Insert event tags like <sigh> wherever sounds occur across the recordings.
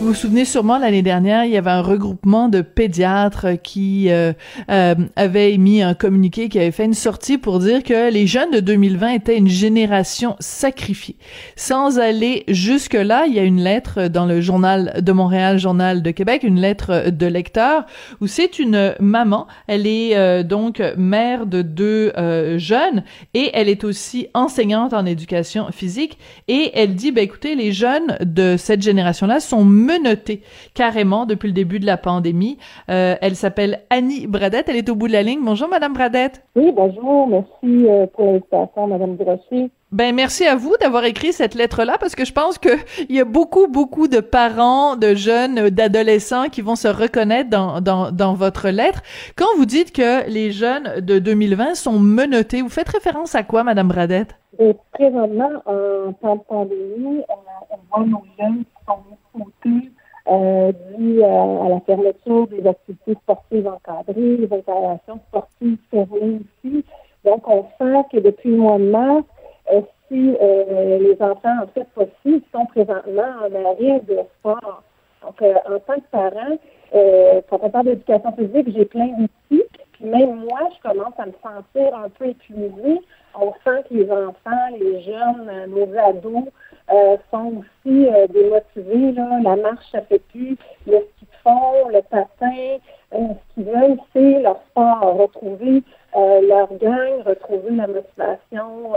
Vous vous souvenez sûrement l'année dernière, il y avait un regroupement de pédiatres qui euh, euh, avait émis un communiqué, qui avait fait une sortie pour dire que les jeunes de 2020 étaient une génération sacrifiée. Sans aller jusque là, il y a une lettre dans le journal de Montréal, journal de Québec, une lettre de lecteur où c'est une maman. Elle est euh, donc mère de deux euh, jeunes et elle est aussi enseignante en éducation physique et elle dit, ben écoutez, les jeunes de cette génération-là sont menottés carrément depuis le début de la pandémie. Euh, elle s'appelle Annie Bradette. Elle est au bout de la ligne. Bonjour, Madame Bradette. Oui, bonjour. Merci euh, pour l'invitation, Madame Durocher. Ben merci à vous d'avoir écrit cette lettre-là parce que je pense que il y a beaucoup beaucoup de parents, de jeunes, d'adolescents qui vont se reconnaître dans, dans, dans votre lettre. Quand vous dites que les jeunes de 2020 sont menottés, vous faites référence à quoi, Madame Bradette? Et présentement, en temps de pandémie, on, on voit nos jeunes qui sont côté euh, dû à, à la fermeture des activités sportives encadrées, les installations sportives fermées aussi. Donc, on sent que depuis le mois de mars, euh, si euh, les enfants, en fait, aussi, sont présentement en arrêt de sport. Donc, euh, en tant que parent, euh, quand on parle d'éducation physique, j'ai plein d'outils. Puis même moi, je commence à me sentir un peu épuisée. On sent que les enfants, les jeunes, euh, nos ados euh, sont aussi euh, démotivés. Là. La marche, ça fait plus. Le ski de fond, le patin, euh, ce qu'ils veulent, c'est leur sport, retrouver leur gang, retrouver la motivation,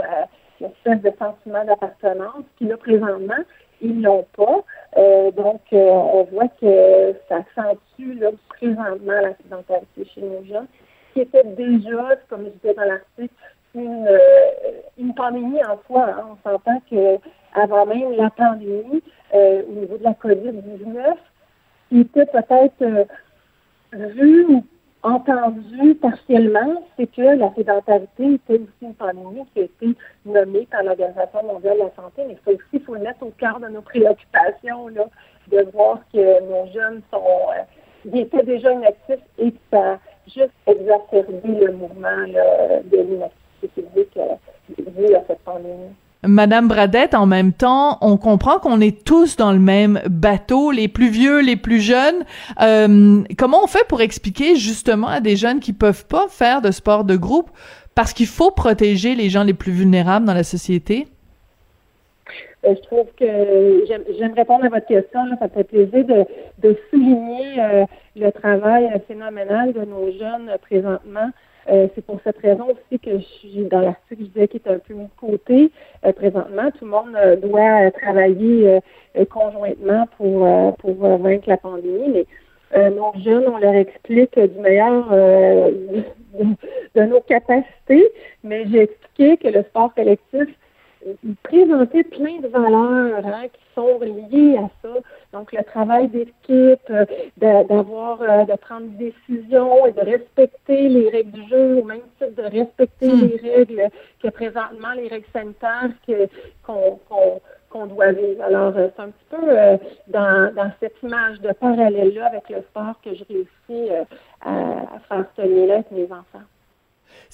l'espèce de sentiment d'appartenance. Puis là, présentement, ils l'ont pas. Donc, on voit que ça accentue là, présentement la sédentarité chez nos jeunes, qui était déjà, comme je disais dans l'article, une, une pandémie en soi. hein. On s'entend que avant même la pandémie, euh, au niveau de la COVID-19, qui était peut-être euh, vu ou entendu partiellement, c'est que la sédentarité était aussi une pandémie qui a été nommée par l'Organisation mondiale de la santé, mais ça aussi, il faut le mettre au cœur de nos préoccupations, là, de voir que nos jeunes sont, euh, étaient déjà inactifs et que ça a juste exacerbé le mouvement de l'inactivité physique euh, à cette pandémie. Madame Bradette, en même temps, on comprend qu'on est tous dans le même bateau, les plus vieux, les plus jeunes. Euh, comment on fait pour expliquer justement à des jeunes qui peuvent pas faire de sport de groupe parce qu'il faut protéger les gens les plus vulnérables dans la société? Euh, je trouve que j'aime répondre à votre question. Ça fait plaisir de, souligner euh, le travail phénoménal de nos jeunes présentement. Euh, c'est pour cette raison aussi que je suis dans l'article, je disais qu'il est un peu mis de côté. Euh, présentement, tout le monde euh, doit euh, travailler euh, conjointement pour, pour vaincre la pandémie. Mais nos jeunes, on leur explique du meilleur <laughs> de, de nos capacités, mais j'ai expliqué que le sport collectif présentait plein de valeurs hein, qui sont liées à ça. Donc, le travail d'équipe, euh, de- d'avoir, euh, de prendre des décisions et de respecter les règles du jeu, au même titre de respecter Hmm. les règles que présentement, les règles sanitaires que, qu'on, qu'on, qu'on doit vivre. Alors, euh, c'est un petit peu euh, dans, dans cette image de parallèle-là avec le sport que je réussis euh, à, à faire ce lien-là avec mes enfants.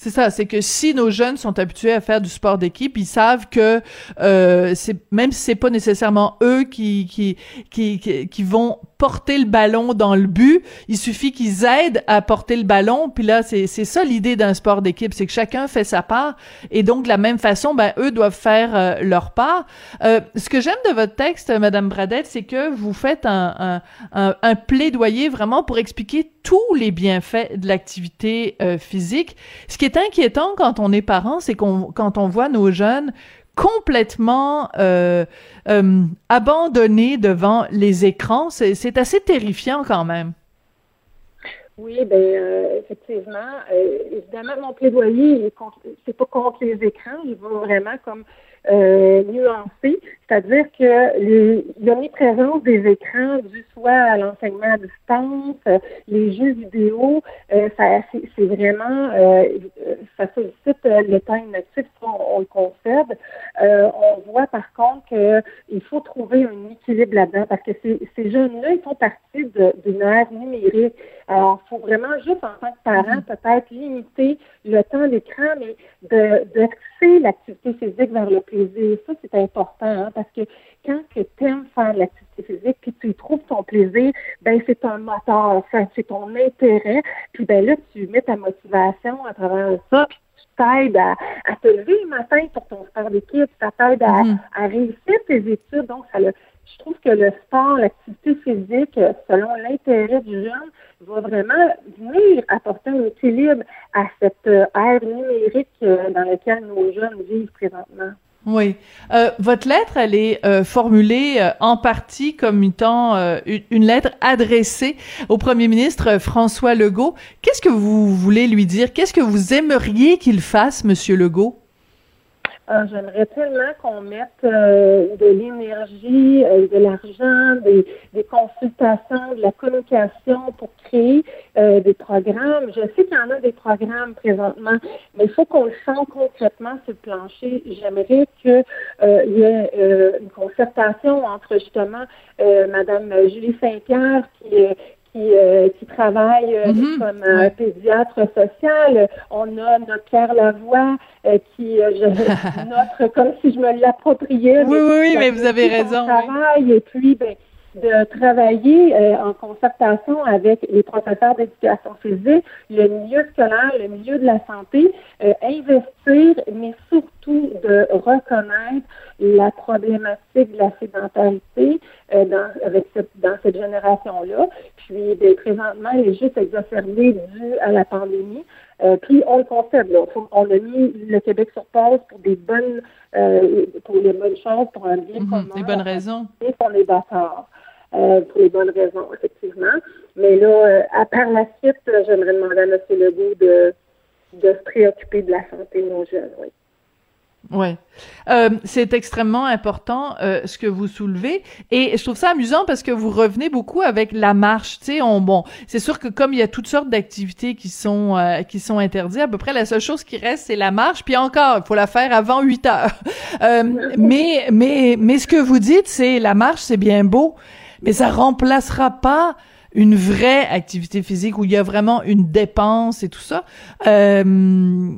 C'est ça, c'est que si nos jeunes sont habitués à faire du sport d'équipe, ils savent que euh, c'est même si c'est pas nécessairement eux qui qui, qui qui qui vont porter le ballon dans le but, il suffit qu'ils aident à porter le ballon. Puis là, c'est ça l'idée d'un sport d'équipe, c'est que chacun fait sa part et donc de la même façon, ben eux doivent faire euh, leur part. Euh, ce que j'aime de votre texte, Madame Bradette, c'est que vous faites un, un, un, un plaidoyer vraiment pour expliquer tous les bienfaits de l'activité euh, physique. Ce qui est inquiétant quand on est parent, c'est qu'on quand on voit nos jeunes complètement euh, euh, devant les écrans, c'est c'est assez terrifiant quand même. Oui, ben euh, effectivement. Euh, évidemment, mon plaidoyer, c'est pas contre les écrans. Je veux vraiment comme euh, nuancé, c'est-à-dire que l'omniprésence des écrans, dû soit à l'enseignement à distance, euh, les jeux vidéo, euh, ça, c'est vraiment, euh, ça sollicite le temps inactif, on, on le concède. on voit par contre qu'il faut trouver un équilibre là-dedans parce que ces, ces jeunes-là, ils font partie d'une ère numérique. Alors, il faut vraiment juste en tant que parent mm-hmm. peut-être limiter le temps d'écran, mais de, de l'activité physique vers le Ça, c'est important, hein, parce que quand tu aimes faire l'activité physique, puis tu y trouves ton plaisir, ben c'est un moteur, c'est ton intérêt, puis ben là, tu mets ta motivation à travers ça, puis tu t'aides à, te lever le matin pour ton sport d'équipe, ça t'aide à, mm-hmm. à, réussir tes études, donc ça le, je trouve que le sport, l'activité physique, selon l'intérêt du jeune, va vraiment venir apporter un équilibre à cette euh, ère numérique euh, dans laquelle nos jeunes vivent présentement. Oui. Euh, votre lettre, elle est euh, formulée euh, en partie comme étant une lettre adressée au premier ministre François Legault. Qu'est-ce que vous voulez lui dire? Qu'est-ce que vous aimeriez qu'il fasse, Monsieur Legault? Ah, j'aimerais tellement qu'on mette euh, de l'énergie, euh, de l'argent, des, consultations, de la communication pour créer euh, des programmes. Je sais qu'il y en a des programmes présentement, mais il faut qu'on le sente concrètement sur le plancher. J'aimerais qu'il y ait une concertation entre justement Madame Julie Saint-Pierre qui qui, euh, qui travaille euh, mhm. comme euh, pédiatre social. On a notre Pierre Lavoie qui je, <laughs> notre comme si je me l'appropriais. Oui, oui, oui, mais vous avez raison. Travail et puis ben, de travailler en concertation avec les professeurs d'éducation physique, le milieu scolaire, le milieu de la santé, investir, mais surtout de reconnaître la problématique de la sédentarité dans, avec cette, dans cette génération-là, puis ben, présentement, elle est juste exacerbée due à la pandémie. Euh, puis on le concède, là. On a mis le Québec sur pause pour des bonnes euh, pour les bonnes choses, pour un bien mhm, commun. Des bonnes raisons. Et pour les d'accord. Euh, pour les bonnes raisons, effectivement. Mais là, à part la suite, j'aimerais demander à M. Legault de, de se préoccuper de la santé de nos jeunes, oui. Ouais, euh, c'est extrêmement important euh, ce que vous soulevez et je trouve ça amusant parce que vous revenez beaucoup avec la marche. Tu sais, on bon, c'est sûr que comme il y a toutes sortes d'activités qui sont euh, qui sont interdites, à peu près la seule chose qui reste c'est la marche. Puis encore, il faut la faire avant 8 heures. Euh, <laughs> mais mais mais ce que vous dites, c'est la marche, c'est bien beau, mais ça remplacera pas une vraie activité physique où il y a vraiment une dépense et tout ça. Euh,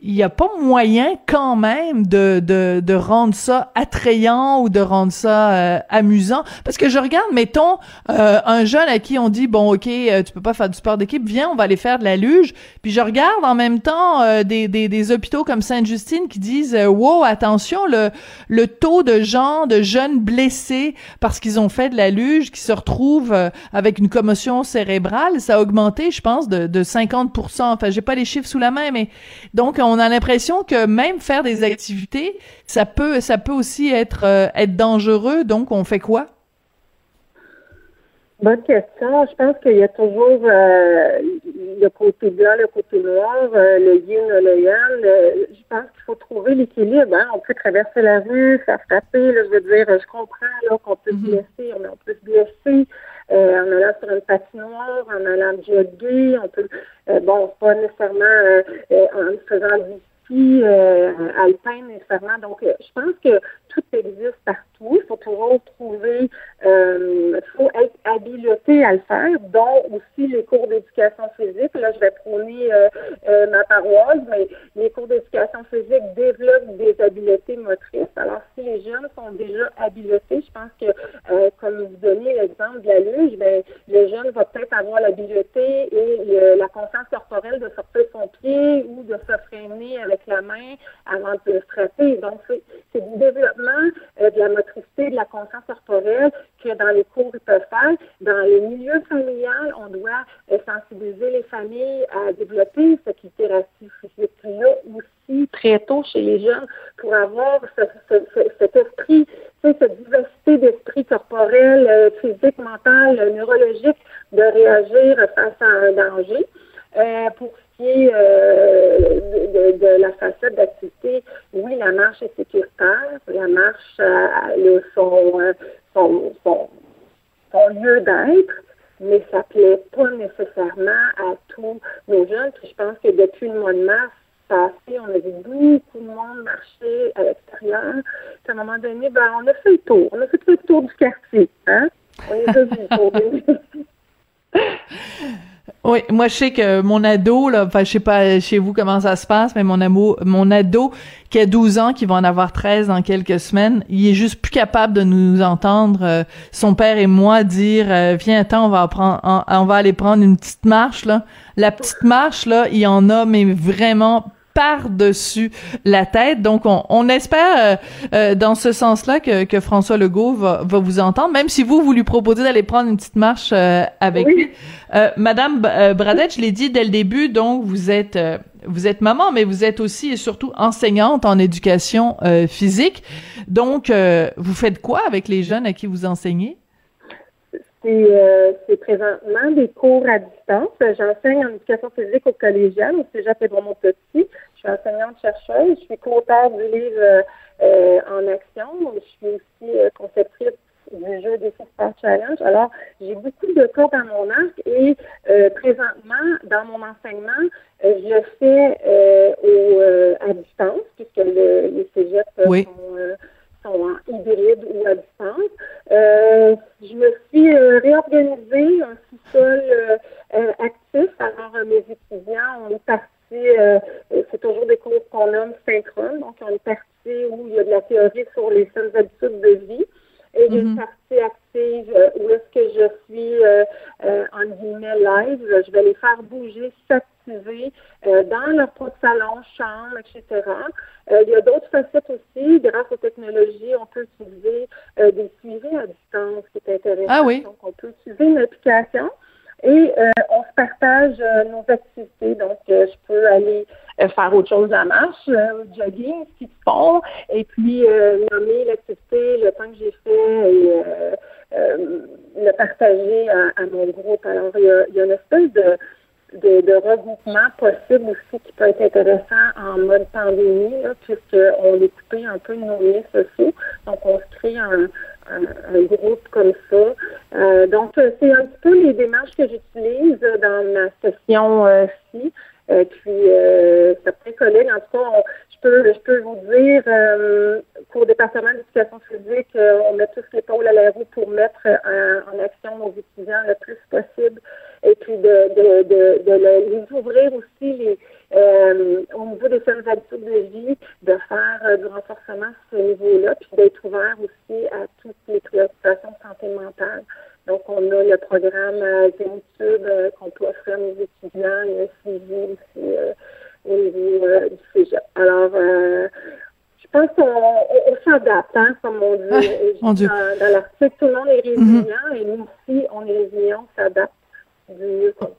il n'y a pas moyen quand même de, de, de rendre ça attrayant ou de rendre ça euh, amusant? Parce que je regarde, mettons, euh, un jeune à qui on dit, bon, OK, euh, tu peux pas faire du sport d'équipe, viens, on va aller faire de la luge. Puis je regarde en même temps des, des, des, hôpitaux comme Sainte-Justine qui disent, wow, attention, le, le taux de gens, de jeunes blessés parce qu'ils ont fait de la luge, qui se retrouvent avec une commotion cérébrale, ça a augmenté, je pense, de, de 50% Enfin, j'ai pas les chiffres sous la main, mais donc, on a l'impression que même faire des activités, ça peut, ça peut aussi être, euh, être dangereux. Donc, on fait quoi? Bonne question. Je pense qu'il y a toujours euh, le côté blanc, le côté noir, euh, le yin, le yang. je pense qu'il faut trouver l'équilibre. Hein. On peut traverser la rue, faire frapper. je veux dire, je comprends qu'on peut se mm-hmm. blesser, mais on peut se blesser euh, en allant sur une patinoire, en allant jogger. On peut, bon, pas nécessairement en faisant du ski alpin nécessairement. Donc, je pense que tout existe partout il faut toujours trouver, euh, il faut être habilité à le faire, dont aussi les cours d'éducation physique. Là, je vais prôner euh, euh, ma paroisse, mais les cours d'éducation physique développent des habiletés motrices. Alors, les jeunes sont déjà habilités, je pense que, comme vous donnez l'exemple de la luge, ben, le jeune va peut-être avoir l'habileté et la conscience corporelle de sortir son pied ou de se freiner avec la main avant de frapper. Donc, c'est du développement de la motricité de la conscience corporelle que dans les cours ils peuvent faire. Dans le milieu familial, on doit euh, sensibiliser les familles à développer cette littératie physique-là aussi très tôt chez les jeunes pour avoir cet esprit, cette diversité d'esprit corporel, euh, physique, mental, neurologique, de réagir face à un danger. Euh, pour ce qui est euh, de, la facette d'activité, oui, la marche est sécuritaire. La marche a son, son, son, lieu d'être mais ça plaît pas nécessairement à tous nos jeunes. Puis je pense que depuis le mois de mars, ça a fait, on a vu beaucoup de monde marcher à l'extérieur. À un moment donné, ben, on a fait le tour. On a fait le tour du quartier. Hein? <laughs> Oui, moi je sais que mon ado là, enfin je sais pas chez vous comment ça se passe, mais mon amour, mon ado qui a 12 ans, qui va en avoir 13 dans quelques semaines, il est juste plus capable de nous entendre euh, son père et moi dire euh, viens attends, on va on, va aller prendre une petite marche là. La petite marche là, il en a mais vraiment par-dessus la tête. Donc, on, espère euh, euh, dans ce sens-là que, que, François Legault va, va, vous entendre, même si vous, vous lui proposez d'aller prendre une petite marche euh, avec lui. Madame Bradette, je l'ai dit dès le début, donc vous êtes vous êtes maman, mais vous êtes aussi et surtout enseignante en éducation physique. Donc, vous faites quoi avec les jeunes à qui vous enseignez? C'est présentement des cours à distance. J'enseigne en éducation physique au collégial, au Cégep mon Petit. Je suis enseignante-chercheuse. Je suis co-auteur du livre euh, En action. Je suis aussi euh, conceptrice du jeu des Super Challenge. Alors, j'ai beaucoup de cours dans mon arc et euh, présentement, dans mon enseignement, je fais au, à distance, puisque le, les cégeps sont, en hybride ou à distance. je me suis réorganisée un sous-sol actif. Alors, mes étudiants ont parti euh, c'est toujours des cours qu'on nomme synchrones. Donc, on est partie où il y a de la théorie sur les saines habitudes de vie. Et il y a une mhm. partie active euh, où est-ce que je suis euh, en guillemets live. Je vais les faire bouger, s'activer dans leur propre salon, chambre, etc. il y a d'autres facettes aussi. Grâce aux technologies, on peut utiliser des suivis à distance qui est intéressant. Ah oui. Donc, on peut utiliser une application et euh, on se partage euh, nos activités. Donc, euh, je peux aller faire autre chose à marche, jogging, ski de fond, et puis nommer l'activité, le temps que j'ai fait et le partager à, mon groupe. Alors, il y a, il y a une espèce de de, regroupement possible aussi qui peut être intéressant en mode pandémie, puisqu'on est coupé un peu de nos liens sociaux. Donc, on se crée un, un, groupe comme ça. Euh, donc, c'est un petit peu les démarches que j'utilise dans ma session-ci. Euh, puis, euh, certains collègues, en tout cas, je peux, je peux vous dire euh, qu'au département d'éducation physique, on met tous l'épaule à la roue pour mettre en, action nos étudiants le plus possible et puis de, de, de, les ouvrir aussi les, euh, au niveau des saines habitudes de vie, de faire euh, du renforcement à ce niveau-là, puis d'être ouvert aussi à toutes les préoccupations de santé mentale. Donc, on a le programme euh, euh qu'on peut offrir à nos étudiants, euh, au niveau du cégep. Alors, je pense qu'on s'adapte, hein, comme on dit. dans, dans l'article, tout le monde est résilient mm-hmm. et nous aussi, on est résilients, on s'adapte du mieux qu'on.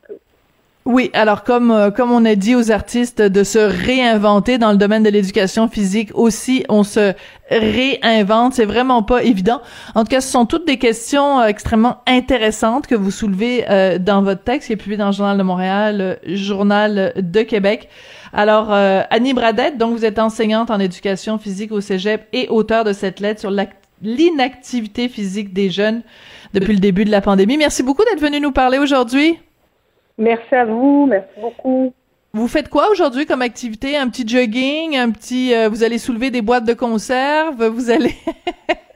Oui, alors comme euh, comme on a dit aux artistes de se réinventer dans le domaine de l'éducation physique aussi, on se réinvente, c'est vraiment pas évident. En tout cas, ce sont toutes des questions euh, extrêmement intéressantes que vous soulevez euh, dans votre texte qui est publié dans le Journal de Montréal, le Journal de Québec. Alors Annie Bradette, donc vous êtes enseignante en éducation physique au Cégep et auteur de cette lettre sur l'inactivité physique des jeunes depuis le début de la pandémie. Merci beaucoup d'être venu nous parler aujourd'hui. Merci à vous, merci beaucoup. Vous faites quoi aujourd'hui comme activité? Un petit jogging, un petit, euh, vous allez soulever des boîtes de conserve, vous allez. <laughs>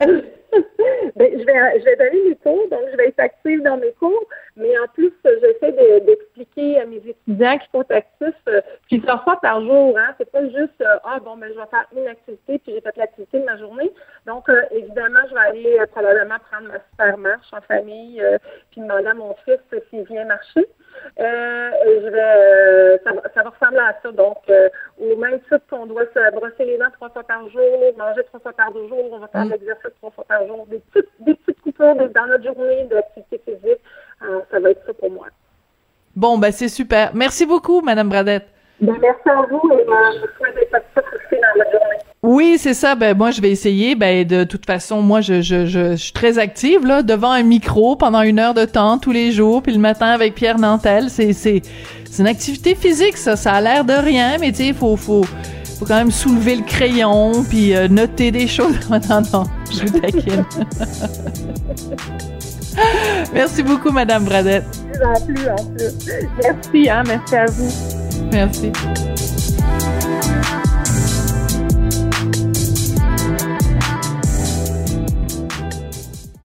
ben, je vais, je vais donner mes cours, donc je vais être active dans mes cours, mais en plus, j'essaie d'expliquer à mes étudiants qui sont actifs euh, plusieurs fois par jour. Hein. C'est pas juste euh, ah bon ben je vais faire une activité puis j'ai fait l'activité de ma journée. Donc euh, évidemment, je vais aller probablement prendre ma super marche en famille puis demander à mon fils s'il vient marcher. Euh, je vais, euh, ça, ça, va ressembler à ça. Donc, euh, au même titre qu'on doit se brosser les dents trois fois par jour, manger trois fois par jour, on va faire mm. l'exercice trois fois par jour, des petites, des petites coupures dans notre journée d'activité physique. ça va être ça pour moi. Bon, ben c'est super. Merci beaucoup, Madame Bradette. Ben, merci à vous et euh, je souhaite des aussi dans la journée. Oui, c'est ça. Ben moi, je vais essayer. Ben de toute façon, moi, je, je, je, suis très active là, devant un micro pendant une heure de temps tous les jours, puis le matin avec Pierre Nantel. C'est c'est c'est une activité physique, ça. Ça a l'air de rien, mais tu sais, faut faut faut quand même soulever le crayon puis euh, noter des choses. <laughs> non, non, je vous taquine. <laughs> merci beaucoup, Madame Bradette. En plus, en plus. Merci, hein, merci à vous. Merci.